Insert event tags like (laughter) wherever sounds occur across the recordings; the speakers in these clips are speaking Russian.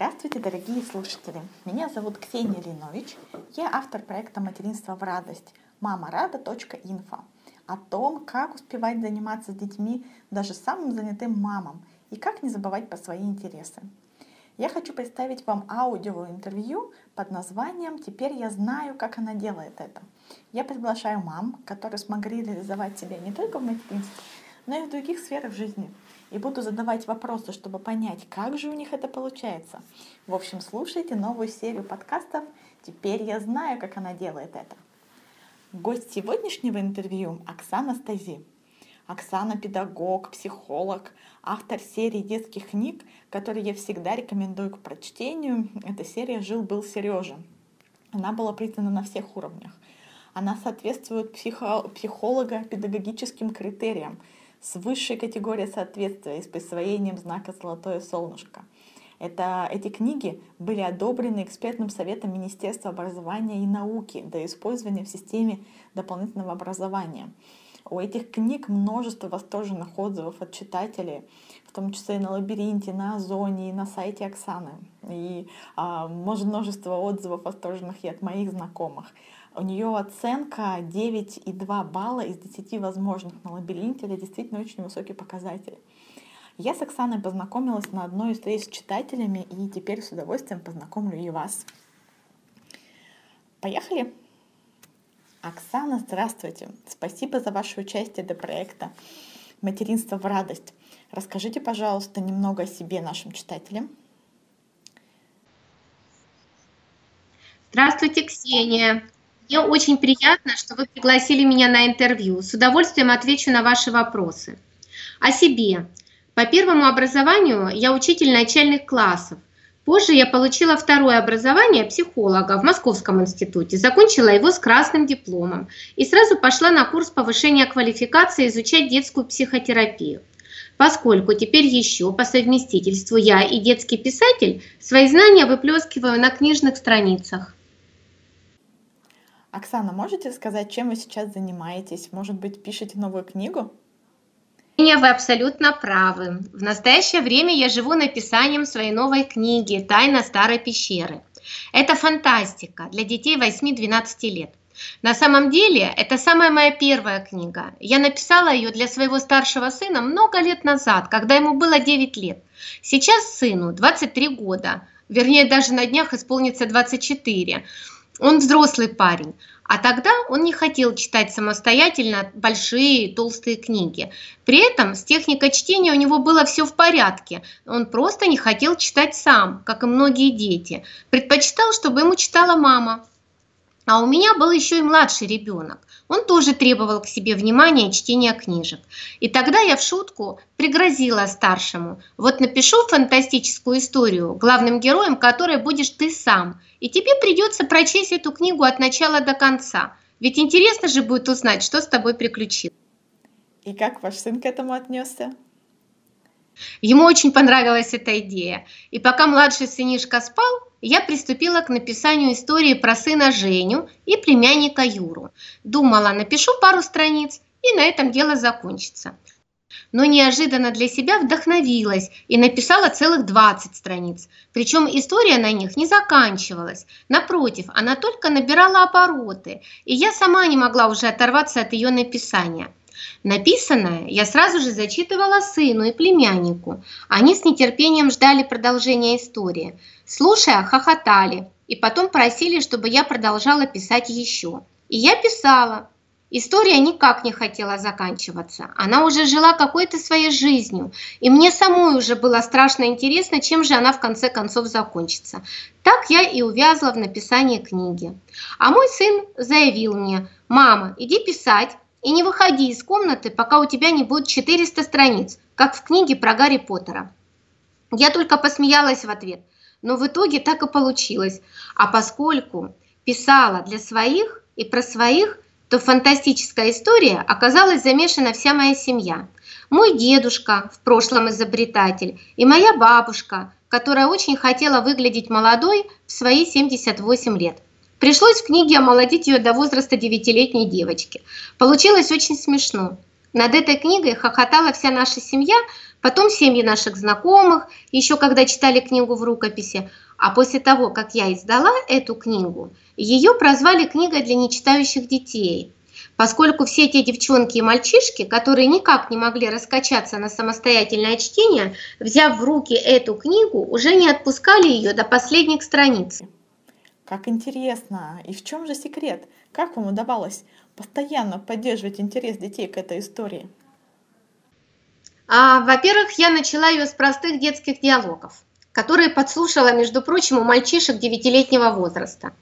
Здравствуйте, дорогие слушатели! Меня зовут Ксения Линович. Я автор проекта «Материнство в радость» мамарада.инфо о том, как успевать заниматься с детьми даже самым занятым мамам и как не забывать про свои интересы. Я хочу представить вам аудиоинтервью под названием «Теперь я знаю, как она делает это». Я приглашаю мам, которые смогли реализовать себя не только в материнстве, но и в других сферах жизни – и буду задавать вопросы, чтобы понять, как же у них это получается. В общем, слушайте новую серию подкастов «Теперь я знаю, как она делает это». Гость сегодняшнего интервью – Оксана Стази. Оксана – педагог, психолог, автор серии детских книг, которые я всегда рекомендую к прочтению. Эта серия «Жил-был Сережа». Она была признана на всех уровнях. Она соответствует психо- психолого-педагогическим критериям – с высшей категорией соответствия и с присвоением знака «Золотое солнышко». Это, эти книги были одобрены экспертным советом Министерства образования и науки для использования в системе дополнительного образования. У этих книг множество восторженных отзывов от читателей, в том числе и на лабиринте, на Озоне и на сайте Оксаны. И а, множество отзывов восторженных и от моих знакомых. У нее оценка 9,2 балла из 10 возможных на лабиринте. Это действительно очень высокий показатель. Я с Оксаной познакомилась на одной из встреч с читателями и теперь с удовольствием познакомлю и вас. Поехали! Оксана, здравствуйте! Спасибо за ваше участие до проекта «Материнство в радость». Расскажите, пожалуйста, немного о себе нашим читателям. Здравствуйте, Ксения. Мне очень приятно, что вы пригласили меня на интервью. С удовольствием отвечу на ваши вопросы. О себе. По первому образованию я учитель начальных классов. Позже я получила второе образование психолога в Московском институте, закончила его с красным дипломом и сразу пошла на курс повышения квалификации изучать детскую психотерапию. Поскольку теперь еще по совместительству я и детский писатель, свои знания выплескиваю на книжных страницах. Оксана, можете сказать, чем вы сейчас занимаетесь? Может быть, пишете новую книгу? Вы абсолютно правы. В настоящее время я живу написанием своей новой книги «Тайна старой пещеры». Это фантастика для детей 8-12 лет. На самом деле, это самая моя первая книга. Я написала ее для своего старшего сына много лет назад, когда ему было 9 лет. Сейчас сыну 23 года, вернее, даже на днях исполнится 24. Он взрослый парень. А тогда он не хотел читать самостоятельно большие толстые книги. При этом с техникой чтения у него было все в порядке. Он просто не хотел читать сам, как и многие дети. Предпочитал, чтобы ему читала мама. А у меня был еще и младший ребенок. Он тоже требовал к себе внимания и чтения книжек. И тогда я в шутку пригрозила старшему. Вот напишу фантастическую историю, главным героем которой будешь ты сам. И тебе придется прочесть эту книгу от начала до конца. Ведь интересно же будет узнать, что с тобой приключилось. И как ваш сын к этому отнесся? Ему очень понравилась эта идея. И пока младший сынишка спал, я приступила к написанию истории про сына Женю и племянника Юру. Думала, напишу пару страниц, и на этом дело закончится. Но неожиданно для себя вдохновилась и написала целых 20 страниц. Причем история на них не заканчивалась. Напротив, она только набирала обороты, и я сама не могла уже оторваться от ее написания. Написанное я сразу же зачитывала сыну и племяннику. Они с нетерпением ждали продолжения истории. Слушая, хохотали и потом просили, чтобы я продолжала писать еще. И я писала. История никак не хотела заканчиваться. Она уже жила какой-то своей жизнью, и мне самой уже было страшно интересно, чем же она в конце концов закончится. Так я и увязла в написании книги. А мой сын заявил мне, «Мама, иди писать, и не выходи из комнаты, пока у тебя не будет 400 страниц, как в книге про Гарри Поттера. Я только посмеялась в ответ, но в итоге так и получилось. А поскольку писала для своих и про своих, то фантастическая история оказалась замешана вся моя семья. Мой дедушка, в прошлом изобретатель, и моя бабушка, которая очень хотела выглядеть молодой в свои 78 лет. Пришлось в книге омолодить ее до возраста девятилетней девочки. Получилось очень смешно. Над этой книгой хохотала вся наша семья, потом семьи наших знакомых, еще когда читали книгу в рукописи. А после того, как я издала эту книгу, ее прозвали книгой для нечитающих детей, поскольку все те девчонки и мальчишки, которые никак не могли раскачаться на самостоятельное чтение, взяв в руки эту книгу, уже не отпускали ее до последних страниц. Как интересно! И в чем же секрет? Как вам удавалось постоянно поддерживать интерес детей к этой истории? А, во-первых, я начала ее с простых детских диалогов, которые подслушала, между прочим, у мальчишек девятилетнего возраста.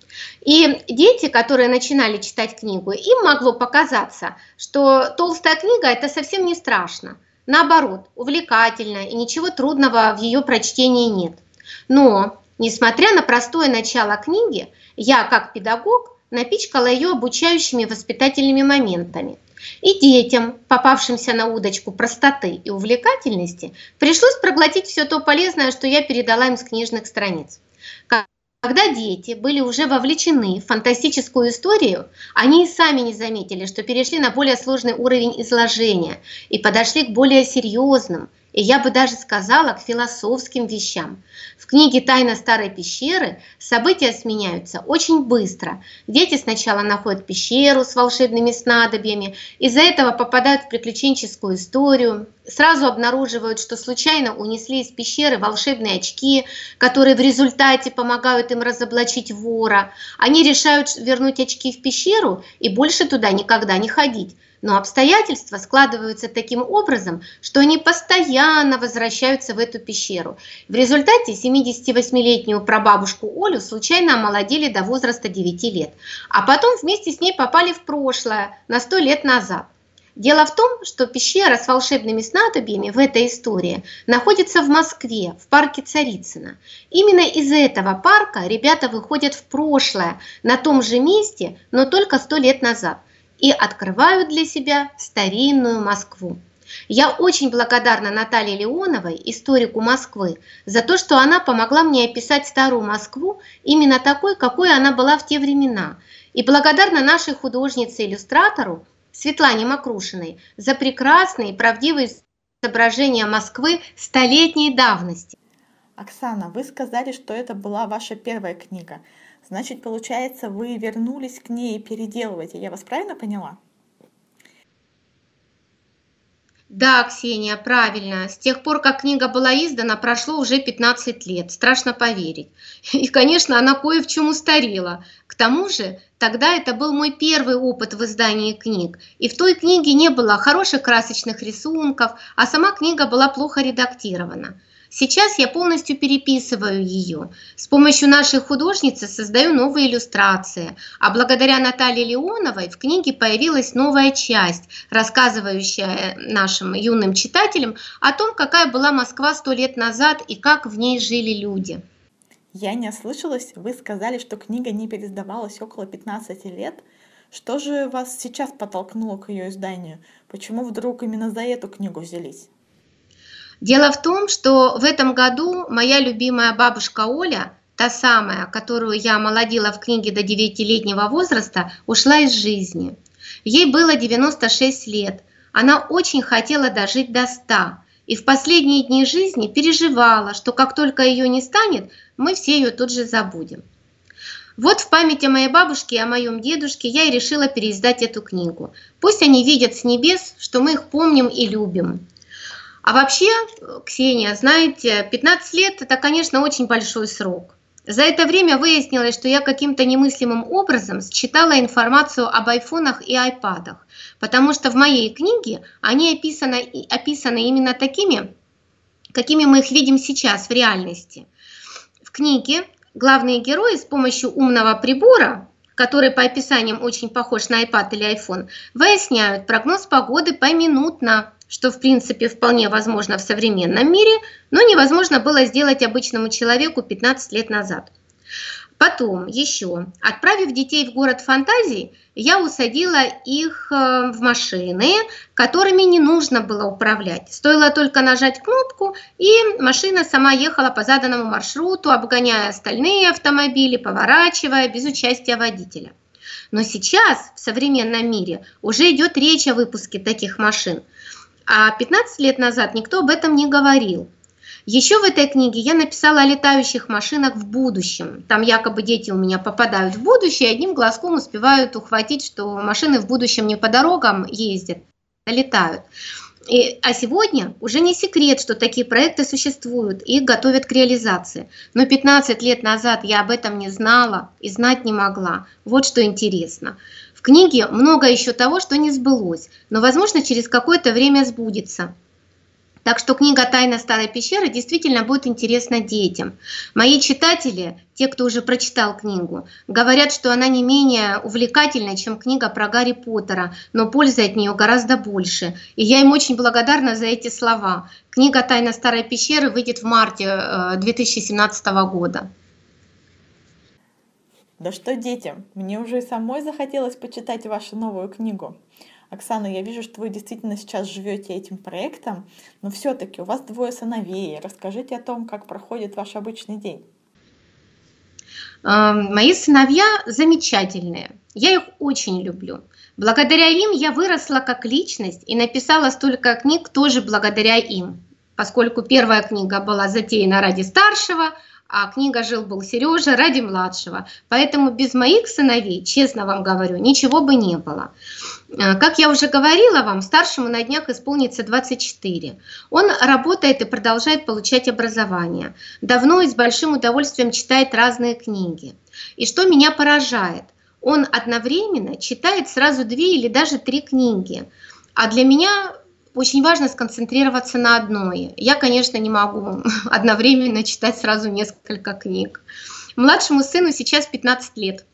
И дети, которые начинали читать книгу, им могло показаться, что толстая книга – это совсем не страшно. Наоборот, увлекательно и ничего трудного в ее прочтении нет. Но, несмотря на простое начало книги, я, как педагог, напичкала ее обучающими воспитательными моментами. И детям, попавшимся на удочку простоты и увлекательности, пришлось проглотить все то полезное, что я передала им с книжных страниц. Когда дети были уже вовлечены в фантастическую историю, они и сами не заметили, что перешли на более сложный уровень изложения и подошли к более серьезным, и я бы даже сказала к философским вещам. В книге «Тайна старой пещеры» события сменяются очень быстро. Дети сначала находят пещеру с волшебными снадобьями, из-за этого попадают в приключенческую историю, сразу обнаруживают, что случайно унесли из пещеры волшебные очки, которые в результате помогают им разоблачить вора. Они решают вернуть очки в пещеру и больше туда никогда не ходить. Но обстоятельства складываются таким образом, что они постоянно возвращаются в эту пещеру. В результате 78-летнюю прабабушку Олю случайно омолодили до возраста 9 лет, а потом вместе с ней попали в прошлое на 100 лет назад. Дело в том, что пещера с волшебными снадобьями в этой истории находится в Москве, в парке Царицына. Именно из этого парка ребята выходят в прошлое, на том же месте, но только сто лет назад и открывают для себя старинную Москву. Я очень благодарна Наталье Леоновой, историку Москвы, за то, что она помогла мне описать старую Москву именно такой, какой она была в те времена. И благодарна нашей художнице-иллюстратору Светлане Макрушиной за прекрасные и правдивые изображения Москвы столетней давности. Оксана, вы сказали, что это была ваша первая книга. Значит, получается, вы вернулись к ней и переделываете. Я вас правильно поняла? Да, Ксения, правильно. С тех пор, как книга была издана, прошло уже 15 лет. Страшно поверить. И, конечно, она кое в чем устарела. К тому же, тогда это был мой первый опыт в издании книг. И в той книге не было хороших красочных рисунков, а сама книга была плохо редактирована. Сейчас я полностью переписываю ее. С помощью нашей художницы создаю новые иллюстрации. А благодаря Наталье Леоновой в книге появилась новая часть, рассказывающая нашим юным читателям о том, какая была Москва сто лет назад и как в ней жили люди. Я не ослышалась, вы сказали, что книга не пересдавалась около 15 лет. Что же вас сейчас подтолкнуло к ее изданию? Почему вдруг именно за эту книгу взялись? Дело в том, что в этом году моя любимая бабушка Оля, та самая, которую я молодила в книге до 9-летнего возраста, ушла из жизни. Ей было 96 лет. Она очень хотела дожить до 100 и в последние дни жизни переживала, что как только ее не станет, мы все ее тут же забудем. Вот в память о моей бабушке и о моем дедушке я и решила переиздать эту книгу. Пусть они видят с небес, что мы их помним и любим. А вообще, Ксения, знаете, 15 лет – это, конечно, очень большой срок. За это время выяснилось, что я каким-то немыслимым образом считала информацию об айфонах и айпадах, потому что в моей книге они описаны, описаны именно такими, какими мы их видим сейчас в реальности. В книге главные герои с помощью умного прибора, который по описаниям очень похож на iPad или iPhone, выясняют прогноз погоды поминутно, что в принципе вполне возможно в современном мире, но невозможно было сделать обычному человеку 15 лет назад. Потом еще, отправив детей в город фантазий, я усадила их э, в машины, которыми не нужно было управлять. Стоило только нажать кнопку, и машина сама ехала по заданному маршруту, обгоняя остальные автомобили, поворачивая без участия водителя. Но сейчас в современном мире уже идет речь о выпуске таких машин. А 15 лет назад никто об этом не говорил. Еще в этой книге я написала о летающих машинах в будущем. Там якобы дети у меня попадают в будущее и одним глазком успевают ухватить, что машины в будущем не по дорогам ездят, а летают. И, а сегодня уже не секрет, что такие проекты существуют и готовят к реализации. Но 15 лет назад я об этом не знала и знать не могла. Вот что интересно. В книге много еще того, что не сбылось, но, возможно, через какое-то время сбудется. Так что книга «Тайна старой пещеры» действительно будет интересна детям. Мои читатели, те, кто уже прочитал книгу, говорят, что она не менее увлекательна, чем книга про Гарри Поттера, но пользы от нее гораздо больше. И я им очень благодарна за эти слова. Книга «Тайна старой пещеры» выйдет в марте 2017 э, года. Да что детям, мне уже и самой захотелось почитать вашу новую книгу. Оксана, я вижу, что вы действительно сейчас живете этим проектом, но все-таки у вас двое сыновей. Расскажите о том, как проходит ваш обычный день. Мои сыновья замечательные. Я их очень люблю. Благодаря им я выросла как личность и написала столько книг тоже благодаря им. Поскольку первая книга была затеяна ради старшего, а книга «Жил-был Сережа» ради младшего. Поэтому без моих сыновей, честно вам говорю, ничего бы не было. Э, как я уже говорила вам, старшему на днях исполнится 24. Он работает и продолжает получать образование. Давно и с большим удовольствием читает разные книги. И что меня поражает, он одновременно читает сразу две или даже три книги. А для меня очень важно сконцентрироваться на одной. Я, конечно, не могу (laughs) одновременно читать сразу несколько книг. Младшему сыну сейчас 15 лет.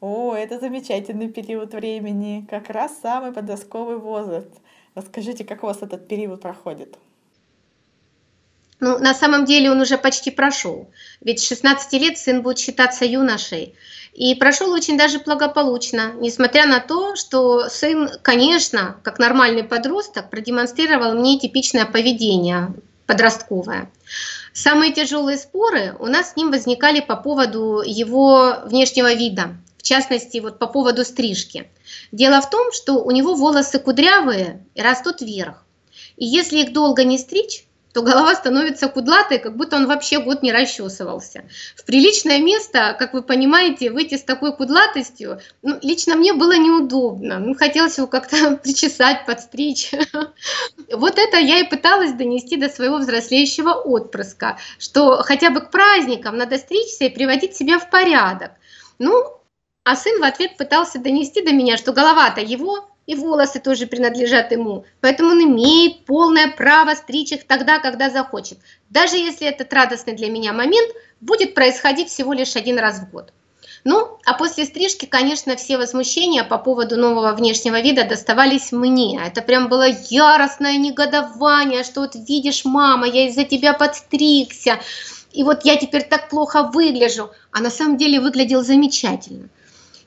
О, это замечательный период времени, как раз самый подростковый возраст. Расскажите, как у вас этот период проходит? Ну, на самом деле он уже почти прошел. Ведь с 16 лет сын будет считаться юношей. И прошел очень даже благополучно, несмотря на то, что сын, конечно, как нормальный подросток, продемонстрировал мне типичное поведение подростковое. Самые тяжелые споры у нас с ним возникали по поводу его внешнего вида, в частности, вот по поводу стрижки. Дело в том, что у него волосы кудрявые и растут вверх. И если их долго не стричь, то голова становится кудлатой, как будто он вообще год не расчесывался. В приличное место, как вы понимаете, выйти с такой кудлатостью, ну, лично мне было неудобно. Ну, хотелось его как-то (laughs) причесать, подстричь. (laughs) Вот это я и пыталась донести до своего взрослеющего отпрыска, что хотя бы к праздникам надо стричься и приводить себя в порядок. Ну, а сын в ответ пытался донести до меня, что голова-то его, и волосы тоже принадлежат ему, поэтому он имеет полное право стричь их тогда, когда захочет, даже если этот радостный для меня момент будет происходить всего лишь один раз в год. Ну, а после стрижки, конечно, все возмущения по поводу нового внешнего вида доставались мне. Это прям было яростное негодование, что вот видишь, мама, я из-за тебя подстригся, и вот я теперь так плохо выгляжу. А на самом деле выглядел замечательно.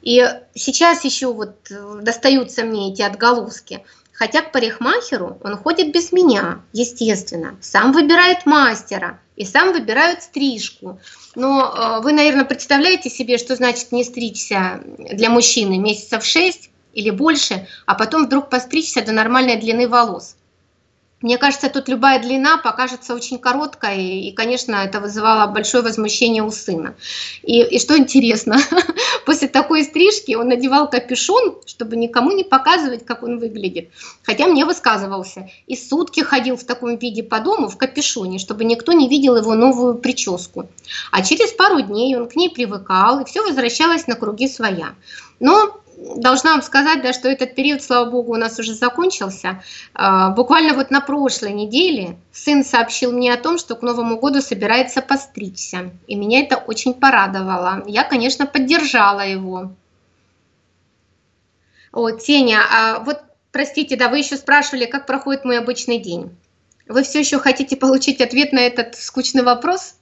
И сейчас еще вот э, достаются мне эти отголоски. Хотя к парикмахеру он ходит без меня, естественно. Сам выбирает мастера и сам выбирает стрижку. Но э, вы, наверное, представляете себе, что значит не стричься для мужчины месяцев 6 или больше, а потом вдруг постричься до нормальной длины волос. Мне кажется, тут любая длина покажется очень короткой, и, конечно, это вызывало большое возмущение у сына. И, и что интересно, (laughs) после такой стрижки он надевал капюшон, чтобы никому не показывать, как он выглядит. Хотя мне высказывался. И сутки ходил в таком виде по дому в капюшоне, чтобы никто не видел его новую прическу. А через пару дней он к ней привыкал, и все возвращалось на круги своя. Но должна вам сказать, да, что этот период, слава богу, у нас уже закончился. А, буквально вот на прошлой неделе сын сообщил мне о том, что к Новому году собирается постричься. И меня это очень порадовало. Я, конечно, поддержала его. О, Теня, а вот, простите, да, вы еще спрашивали, как проходит мой обычный день. Вы все еще хотите получить ответ на этот скучный вопрос?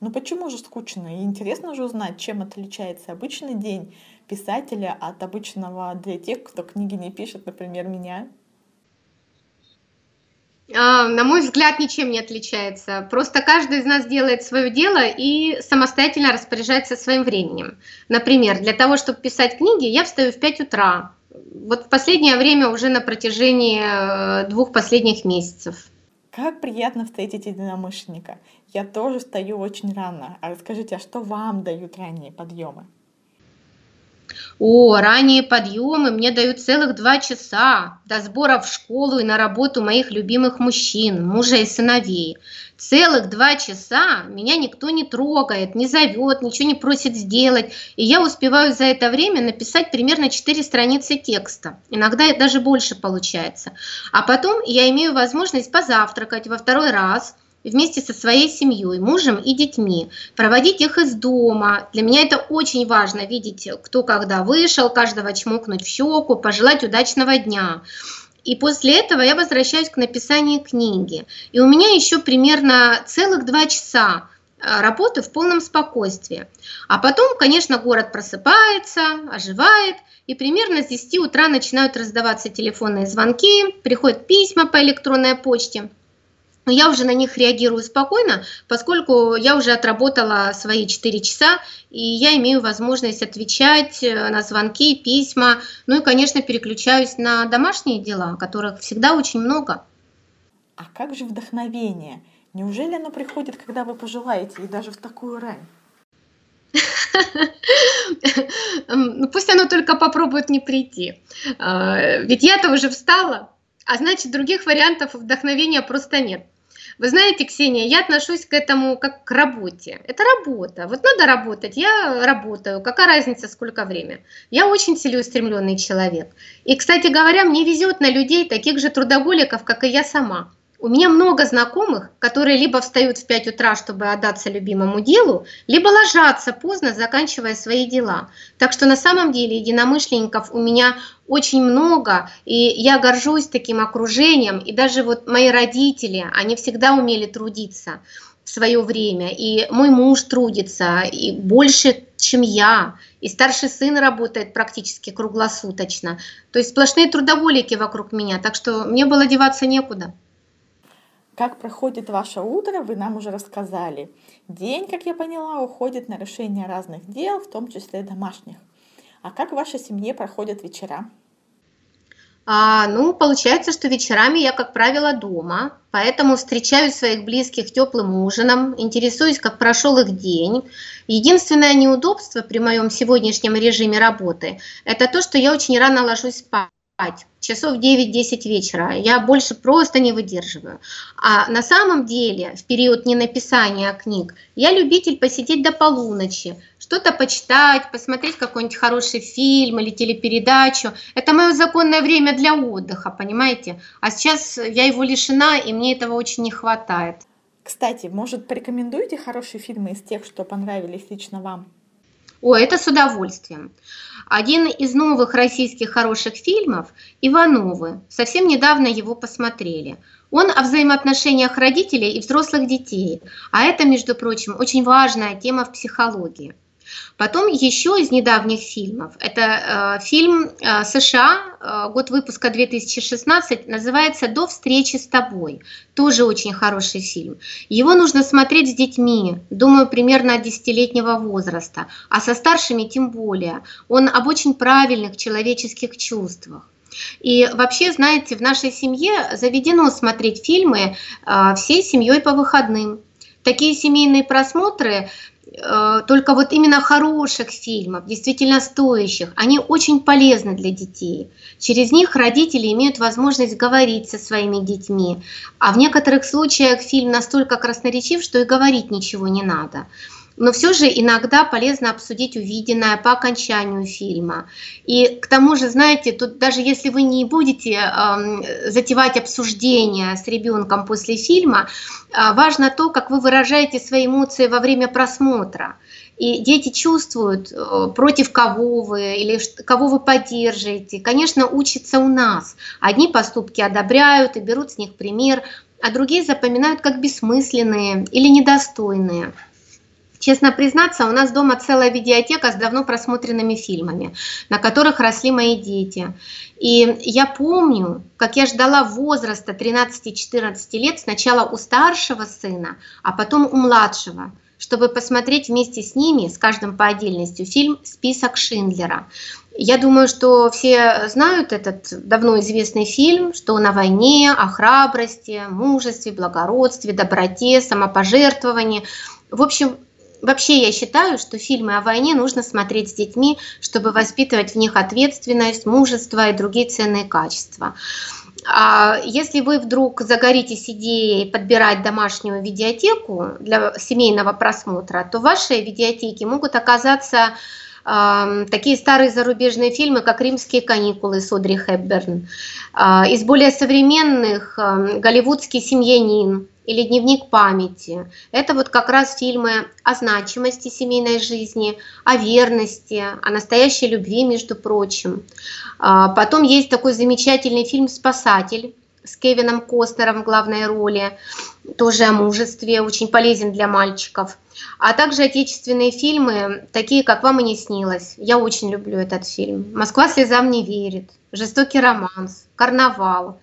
Ну почему же скучно? И интересно же узнать, чем отличается обычный день писателя от обычного для тех, кто книги не пишет, например, меня. А, на мой взгляд, ничем не отличается. Просто каждый из нас делает свое дело и самостоятельно распоряжается своим временем. Например, для того, чтобы писать книги, я встаю в 5 утра. Вот в последнее время уже на протяжении э, двух последних месяцев. Как приятно встретить единомышленника. Я тоже встаю очень рано. А расскажите, а что вам дают ранние подъемы? О, ранние подъемы мне дают целых два часа до сбора в школу и на работу моих любимых мужчин, мужа и сыновей. Целых два часа меня никто не трогает, не зовет, ничего не просит сделать. И я успеваю за это время написать примерно 4 страницы текста. Иногда даже больше получается. А потом я имею возможность позавтракать во второй раз – вместе со своей семьей, мужем и детьми, проводить их из дома. Для меня это очень важно, видеть, кто когда вышел, каждого чмокнуть в щеку, пожелать удачного дня. И после этого я возвращаюсь к написанию книги. И у меня еще примерно целых два часа э, работы в полном спокойствии. А потом, конечно, город просыпается, оживает, и примерно с 10 утра начинают раздаваться телефонные звонки, приходят письма по электронной почте – но я уже на них реагирую спокойно, поскольку я уже отработала свои 4 часа, и я имею возможность отвечать э, на звонки, письма, ну и, конечно, переключаюсь на домашние дела, которых всегда очень много. А как же вдохновение? Неужели оно приходит, когда вы пожелаете, и даже в такую рань? (laughs) Ну пусть оно только попробует не прийти. А, ведь я-то уже встала, а значит других вариантов вдохновения просто нет. Вы знаете, Ксения, я отношусь к этому как к работе. Это работа. Вот надо работать, я работаю. Какая разница, сколько время? Я очень целеустремленный человек. И, кстати говоря, мне везет на людей, таких же трудоголиков, как и я сама. У меня много знакомых, которые либо встают в 5 утра, чтобы отдаться любимому делу, либо ложатся поздно, заканчивая свои дела. Так что на самом деле единомышленников у меня очень много, и я горжусь таким окружением. И даже вот мои родители, они всегда умели трудиться в свое время. И мой муж трудится, и больше, чем я. И старший сын работает практически круглосуточно. То есть сплошные трудоволики вокруг меня, так что мне было деваться некуда. Как проходит ваше утро, вы нам уже рассказали. День, как я поняла, уходит на решение разных дел, в том числе домашних. А как в вашей семье проходят вечера? А, ну, получается, что вечерами я, как правило, дома, поэтому встречаю своих близких теплым ужином, интересуюсь, как прошел их день. Единственное неудобство при моем сегодняшнем режиме работы – это то, что я очень рано ложусь спать спать часов 9-10 вечера. Я больше просто не выдерживаю. А на самом деле, в период ненаписания книг, я любитель посидеть до полуночи, что-то почитать, посмотреть какой-нибудь хороший фильм или телепередачу. Это мое законное время для отдыха, понимаете? А сейчас я его лишена, и мне этого очень не хватает. Кстати, может, порекомендуете хорошие фильмы из тех, что понравились лично вам? О, это с удовольствием. Один из новых российских хороших фильмов «Ивановы». Совсем недавно его посмотрели. Он о взаимоотношениях родителей и взрослых детей. А это, между прочим, очень важная тема в психологии. Потом еще из недавних фильмов, это э, фильм э, США, э, год выпуска 2016, называется «До встречи с тобой». Тоже очень хороший фильм. Его нужно смотреть с детьми, думаю, примерно от десятилетнего возраста, а со старшими тем более. Он об очень правильных человеческих чувствах. И вообще, знаете, в нашей семье заведено смотреть фильмы э, всей семьей по выходным. Такие семейные просмотры только вот именно хороших фильмов, действительно стоящих, они очень полезны для детей. Через них родители имеют возможность говорить со своими детьми. А в некоторых случаях фильм настолько красноречив, что и говорить ничего не надо но все же иногда полезно обсудить увиденное по окончанию фильма. И к тому же, знаете, тут даже если вы не будете э, затевать обсуждение с ребенком после фильма, э, важно то, как вы выражаете свои эмоции во время просмотра. И дети чувствуют, э, против кого вы или кого вы поддерживаете. Конечно, учатся у нас. Одни поступки одобряют и берут с них пример, а другие запоминают как бессмысленные или недостойные. Честно признаться, у нас дома целая видеотека с давно просмотренными фильмами, на которых росли мои дети. И я помню, как я ждала возраста 13-14 лет сначала у старшего сына, а потом у младшего, чтобы посмотреть вместе с ними, с каждым по отдельности, фильм «Список Шиндлера». Я думаю, что все знают этот давно известный фильм, что он о войне, о храбрости, мужестве, благородстве, доброте, самопожертвовании. В общем, Вообще я считаю, что фильмы о войне нужно смотреть с детьми, чтобы воспитывать в них ответственность, мужество и другие ценные качества. А если вы вдруг загоритесь идеей подбирать домашнюю видеотеку для семейного просмотра, то в вашей видеотеке могут оказаться такие старые зарубежные фильмы, как «Римские каникулы» с Одри Хепберн, э, из более современных «Голливудский семьянин», или дневник памяти. Это вот как раз фильмы о значимости семейной жизни, о верности, о настоящей любви, между прочим. А, потом есть такой замечательный фильм «Спасатель» с Кевином Костнером в главной роли, тоже о мужестве, очень полезен для мальчиков. А также отечественные фильмы, такие как «Вам и не снилось». Я очень люблю этот фильм. «Москва слезам не верит», «Жестокий романс», «Карнавал».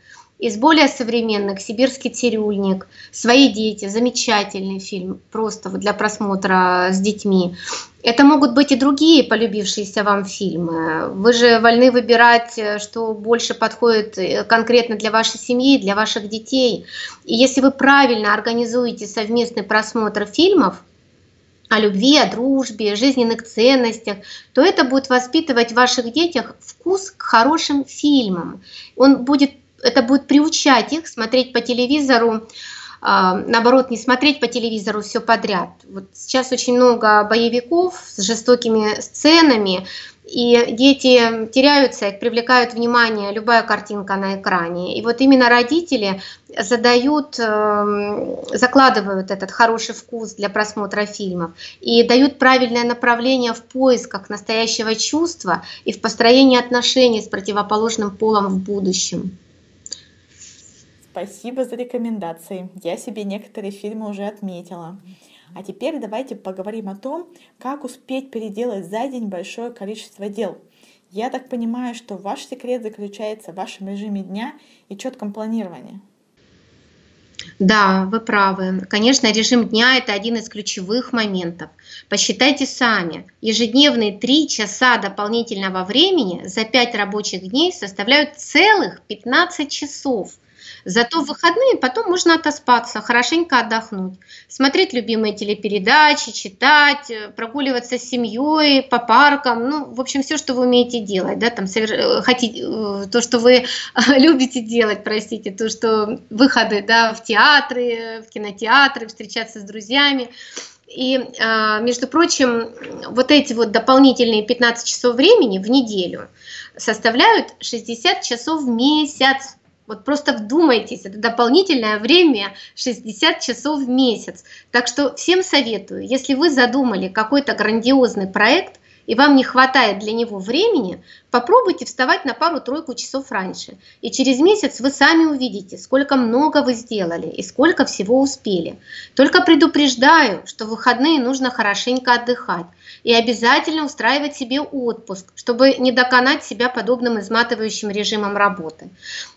Из более современных «Сибирский цирюльник», «Свои дети», замечательный фильм, просто для просмотра с детьми. Это могут быть и другие полюбившиеся вам фильмы. Вы же вольны выбирать, что больше подходит э, конкретно для вашей семьи, для ваших детей. И если вы правильно организуете совместный просмотр фильмов, о любви, о дружбе, жизненных ценностях, то это будет воспитывать в ваших детях вкус к хорошим фильмам. Он будет это будет приучать их смотреть по телевизору, а, наоборот, не смотреть по телевизору все подряд. Вот сейчас очень много боевиков с жестокими сценами, и дети теряются, их привлекают внимание любая картинка на экране. И вот именно родители задают, эм, закладывают этот хороший вкус для просмотра фильмов и дают правильное направление в поисках настоящего чувства и в построении отношений с противоположным полом в будущем. Спасибо за рекомендации. Я себе некоторые фильмы уже отметила. А теперь давайте поговорим о том, как успеть переделать за день большое количество дел. Я так понимаю, что ваш секрет заключается в вашем режиме дня и четком планировании. Да, вы правы. Конечно, режим дня – это один из ключевых моментов. Посчитайте сами. Ежедневные 3 часа дополнительного времени за 5 рабочих дней составляют целых 15 часов – Зато в выходные потом можно отоспаться, хорошенько отдохнуть, смотреть любимые телепередачи, читать, э, прогуливаться с семьей по паркам, ну, в общем, все, что вы умеете делать, да, там, совер... хотите, э, то, что вы (laughs) любите делать, простите, то, что выходы, да, в театры, в кинотеатры, встречаться с друзьями. И, а, между прочим, вот эти вот дополнительные 15 часов времени в неделю составляют 60 часов в месяц. Вот просто вдумайтесь, это дополнительное время 60 часов в месяц. Так что всем советую, если вы задумали какой-то грандиозный проект, и вам не хватает для него времени, попробуйте вставать на пару-тройку часов раньше. И через месяц вы сами увидите, сколько много вы сделали и сколько всего успели. Только предупреждаю, что в выходные нужно хорошенько отдыхать и обязательно устраивать себе отпуск, чтобы не доконать себя подобным изматывающим режимом работы.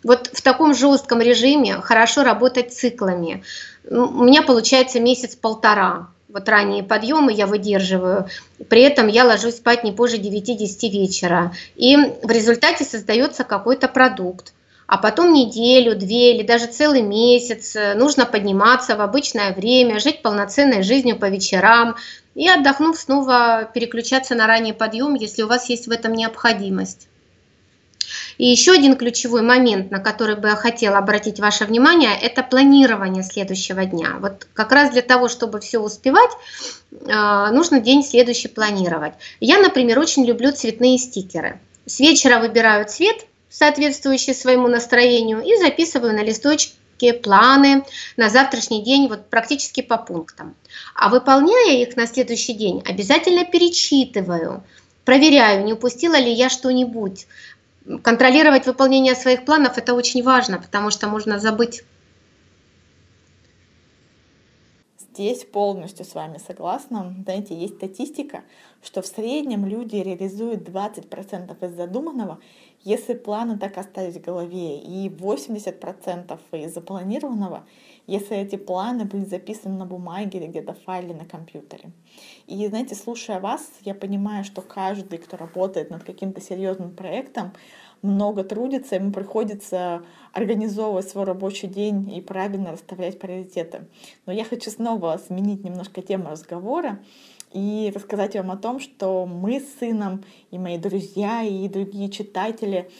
Вот в таком жестком режиме хорошо работать циклами. У меня получается месяц-полтора вот ранние подъемы я выдерживаю, при этом я ложусь спать не позже 9-10 вечера. И в результате создается какой-то продукт. А потом неделю, две или даже целый месяц нужно подниматься в обычное время, жить полноценной жизнью по вечерам и отдохнув снова переключаться на ранний подъем, если у вас есть в этом необходимость. И еще один ключевой момент, на который бы я хотела обратить ваше внимание, это планирование следующего дня. Вот как раз для того, чтобы все успевать, а, нужно день следующий планировать. Я, например, очень люблю цветные стикеры. С вечера выбираю цвет, соответствующий своему настроению, и записываю на листочке планы на завтрашний день вот практически по пунктам. А выполняя их на следующий день, обязательно перечитываю, проверяю, не упустила ли я что-нибудь, контролировать выполнение своих планов это очень важно, потому что можно забыть. Здесь полностью с вами согласна. Знаете, есть статистика, что в среднем люди реализуют 20% из задуманного, если планы так остались в голове, и 80% из запланированного, если эти планы были записаны на бумаге или где-то в файле на компьютере. И, знаете, слушая вас, я понимаю, что каждый, кто работает над каким-то серьезным проектом, много трудится, ему приходится организовывать свой рабочий день и правильно расставлять приоритеты. Но я хочу снова сменить немножко тему разговора и рассказать вам о том, что мы с сыном и мои друзья и другие читатели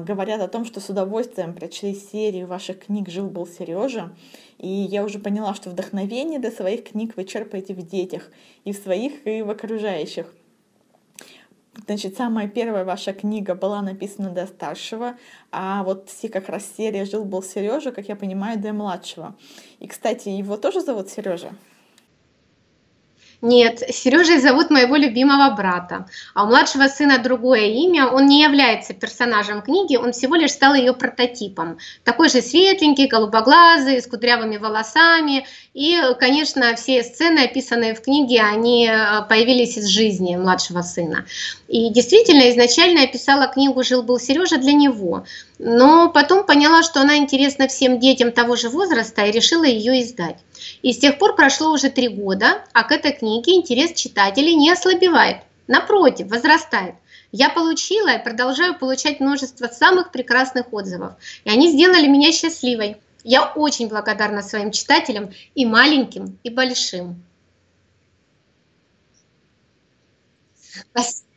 говорят о том, что с удовольствием прочли серию ваших книг «Жил-был Сережа», и я уже поняла, что вдохновение для своих книг вы черпаете в детях, и в своих, и в окружающих. Значит, самая первая ваша книга была написана для старшего, а вот все как раз серия «Жил-был Сережа», как я понимаю, для младшего. И, кстати, его тоже зовут Сережа? Нет, Сережей зовут моего любимого брата, а у младшего сына другое имя. Он не является персонажем книги, он всего лишь стал ее прототипом. Такой же светленький, голубоглазый, с кудрявыми волосами. И, конечно, все сцены, описанные в книге, они э, появились из жизни младшего сына. И действительно, изначально я писала книгу «Жил-был Сережа» для него. Но потом поняла, что она интересна всем детям того же возраста и решила ее издать. И с тех пор прошло уже три года, а к этой книге интерес читателей не ослабевает. Напротив, возрастает. Я получила и продолжаю получать множество самых прекрасных отзывов. И они сделали меня счастливой. Я очень благодарна своим читателям и маленьким, и большим. Спасибо.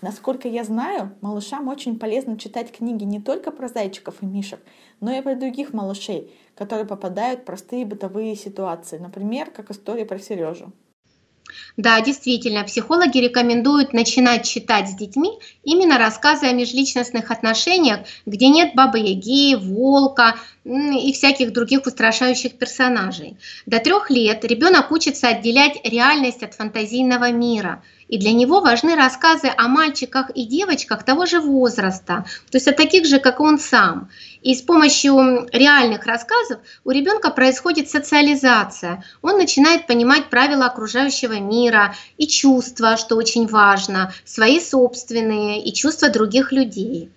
Насколько я знаю, малышам очень полезно читать книги не только про зайчиков и мишек, но и про других малышей, которые попадают в простые бытовые ситуации, например, как история про Сережу. Да, действительно, психологи рекомендуют начинать читать с детьми именно рассказы о межличностных отношениях, где нет бабы-яги, волка и всяких других устрашающих персонажей. До трех лет ребенок учится отделять реальность от фантазийного мира – и для него важны рассказы о мальчиках и девочках того же возраста, то есть о таких же, как он сам. И с помощью реальных рассказов у ребенка происходит социализация. Он начинает понимать правила окружающего мира и чувства, что очень важно, свои собственные и чувства других людей.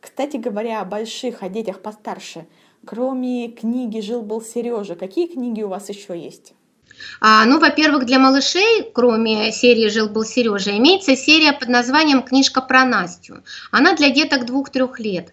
Кстати говоря, о больших, о детях постарше, кроме книги «Жил-был Сережа», какие книги у вас еще есть? А, ну, во-первых, для малышей, кроме серии «Жил-был Сережа», имеется серия под названием «Книжка про Настю». Она для деток двух-трех лет.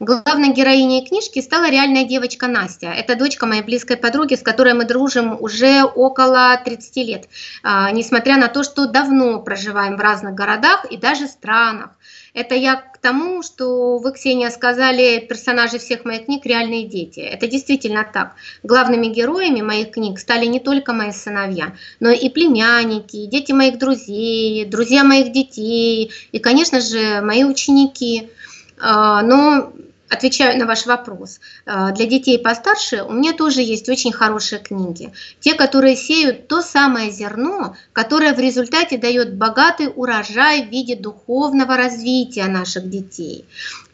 Главной героиней книжки стала реальная девочка Настя. Это дочка моей близкой подруги, с которой мы дружим уже около 30 лет. А, несмотря на то, что давно проживаем в разных городах и даже странах. Это я к тому, что вы, Ксения, сказали, персонажи всех моих книг – реальные дети. Это действительно так. Главными героями моих книг стали не только мои сыновья, но и племянники, дети моих друзей, друзья моих детей и, конечно же, мои ученики. А, но отвечаю на ваш вопрос. Э, для детей постарше у меня тоже есть очень хорошие книги. Те, которые сеют то самое зерно, которое в результате дает богатый урожай в виде духовного развития наших детей.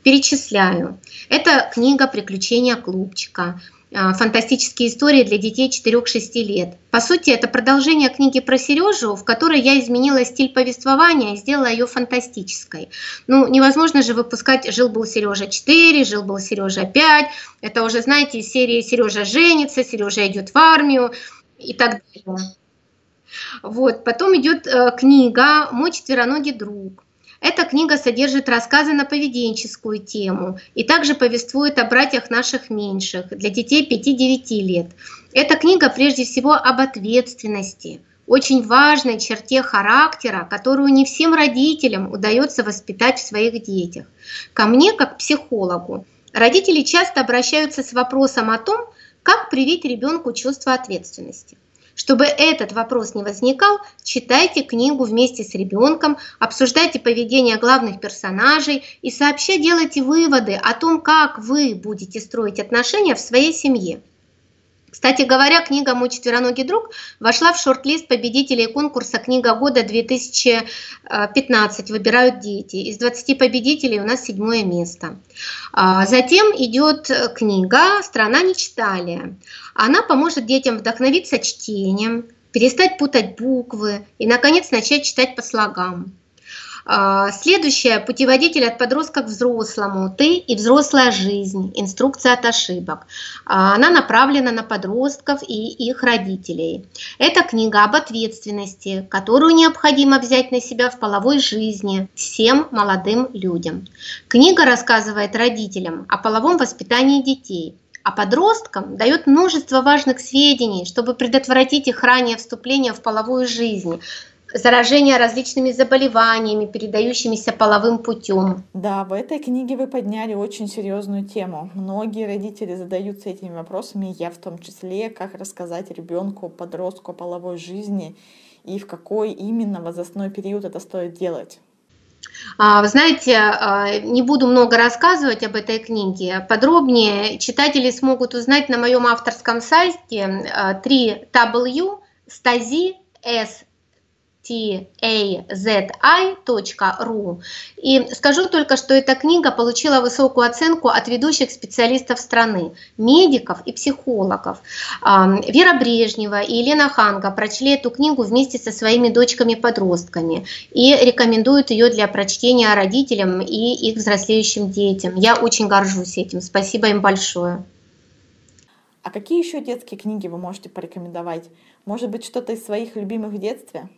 Перечисляю. Это книга «Приключения клубчика», фантастические истории для детей 4-6 лет. По сути, это продолжение книги про Сережу, в которой я изменила стиль повествования и сделала ее фантастической. Ну, невозможно же выпускать «Жил-был Сережа 4», «Жил-был Сережа 5». Это уже, знаете, из серии «Сережа женится», «Сережа идет в армию» и так далее. Вот. Потом идет э, книга «Мой четвероногий друг». Эта книга содержит рассказы на поведенческую тему и также повествует о братьях наших меньших для детей 5-9 лет. Эта книга прежде всего об ответственности, очень важной черте характера, которую не всем родителям удается воспитать в своих детях. Ко мне, как психологу, родители часто обращаются с вопросом о том, как привить ребенку чувство ответственности. Чтобы этот вопрос не возникал, читайте книгу вместе с ребенком, обсуждайте поведение главных персонажей и сообща делайте выводы о том, как вы будете строить отношения в своей семье. Кстати говоря, книга «Мой четвероногий друг» вошла в шорт-лист победителей конкурса «Книга года 2015. Выбирают дети». Из 20 победителей у нас седьмое место. А, затем идет книга «Страна не читали». Она поможет детям вдохновиться чтением, перестать путать буквы и, наконец, начать читать по слогам. А, следующее – путеводитель от подростка к взрослому. Ты и взрослая жизнь. Инструкция от ошибок. А, она направлена на подростков и их родителей. Это книга об ответственности, которую необходимо взять на себя в половой жизни всем молодым людям. Книга рассказывает родителям о половом воспитании детей – а подросткам дает множество важных сведений, чтобы предотвратить их раннее вступление в половую жизнь, заражение различными заболеваниями, передающимися половым путем. Да, в этой книге вы подняли очень серьезную тему. Многие родители задаются этими вопросами, я в том числе, как рассказать ребенку, подростку о половой жизни и в какой именно возрастной период это стоит делать. А, вы знаете, а, не буду много рассказывать об этой книге. Подробнее читатели смогут узнать на моем авторском сайте 3w stazi s tazi.ru. И скажу только, что эта книга получила высокую оценку от ведущих специалистов страны, медиков и психологов. Вера Брежнева и Елена Ханга прочли эту книгу вместе со своими дочками-подростками и рекомендуют ее для прочтения родителям и их взрослеющим детям. Я очень горжусь этим. Спасибо им большое. А какие еще детские книги вы можете порекомендовать? Может быть, что-то из своих любимых в детстве?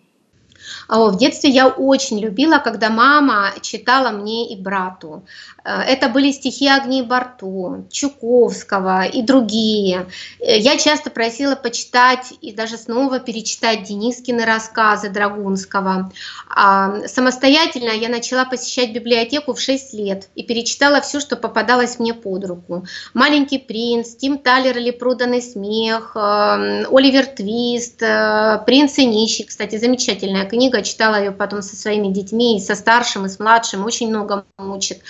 А, в детстве я очень любила, когда мама читала мне и брату. Э, это были стихи Агнии Барту, Чуковского и другие. Э, я часто просила почитать и даже снова перечитать Денискины рассказы Драгунского. А, самостоятельно я начала посещать библиотеку в 6 лет и перечитала все, что попадалось мне под руку. «Маленький принц», «Тим Талер или «Проданный смех», э, «Оливер Твист», «Принц и нищий», кстати, замечательная книга, читала ее потом со своими детьми, и со старшим, и с младшим, очень много мучит.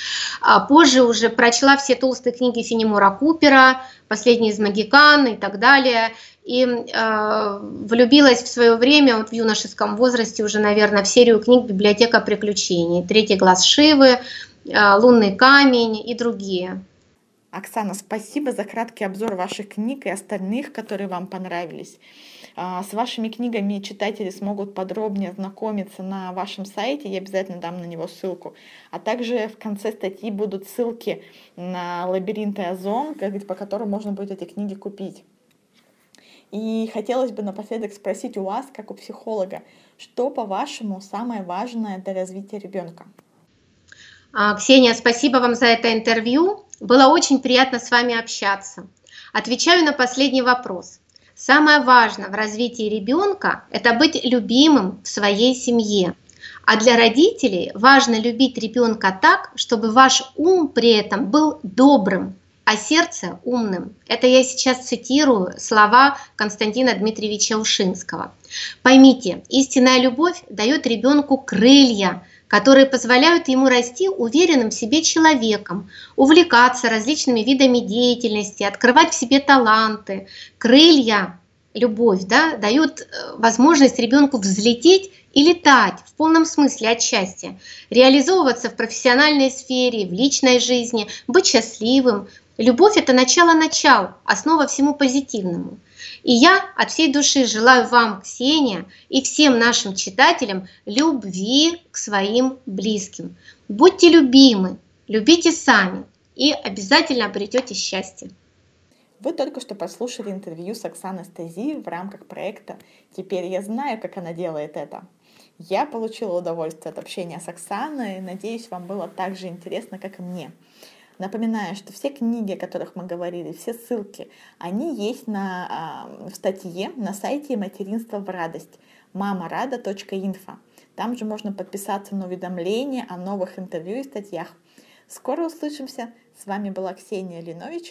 А позже уже прочла все толстые книги Фенимора Купера, «Последний из Магикан» и так далее, и э, влюбилась в свое время, вот в юношеском возрасте уже, наверное, в серию книг «Библиотека приключений», «Третий глаз Шивы», э, «Лунный камень» и другие. Оксана, спасибо за краткий обзор ваших книг и остальных, которые вам понравились. А, с вашими книгами читатели смогут подробнее знакомиться на вашем сайте, я обязательно дам на него ссылку. А также в конце статьи будут ссылки на лабиринты Озон, по которым можно будет эти книги купить. И хотелось бы напоследок спросить у вас, как у психолога, что, по-вашему, самое важное для развития ребенка? А, Ксения, спасибо вам за это интервью. Было очень приятно с вами общаться. Отвечаю на последний вопрос. Самое важное в развитии ребенка – это быть любимым в своей семье. А для родителей важно любить ребенка так, чтобы ваш ум при этом был добрым, а сердце умным. Это я сейчас цитирую слова Константина Дмитриевича Ушинского. Поймите, истинная любовь дает ребенку крылья – которые позволяют ему расти уверенным в себе человеком, увлекаться различными видами деятельности, открывать в себе таланты. Крылья, любовь, да, дают э, возможность ребенку взлететь и летать в полном смысле от счастья, реализовываться в профессиональной сфере, в личной жизни, быть счастливым. Любовь – это начало начал, основа всему позитивному. И я от всей души желаю вам, Ксения, и всем нашим читателям любви к своим близким. Будьте любимы, любите сами и обязательно обретете счастье. Вы только что послушали интервью с Оксаной Стези в рамках проекта «Теперь я знаю, как она делает это». Я получила удовольствие от общения с Оксаной, надеюсь, вам было так же интересно, как и мне. Напоминаю, что все книги, о которых мы говорили, все ссылки, они есть на, в статье на сайте «Материнство в радость» мамарада.инфо. Там же можно подписаться на уведомления о новых интервью и статьях. Скоро услышимся. С вами была Ксения Линович.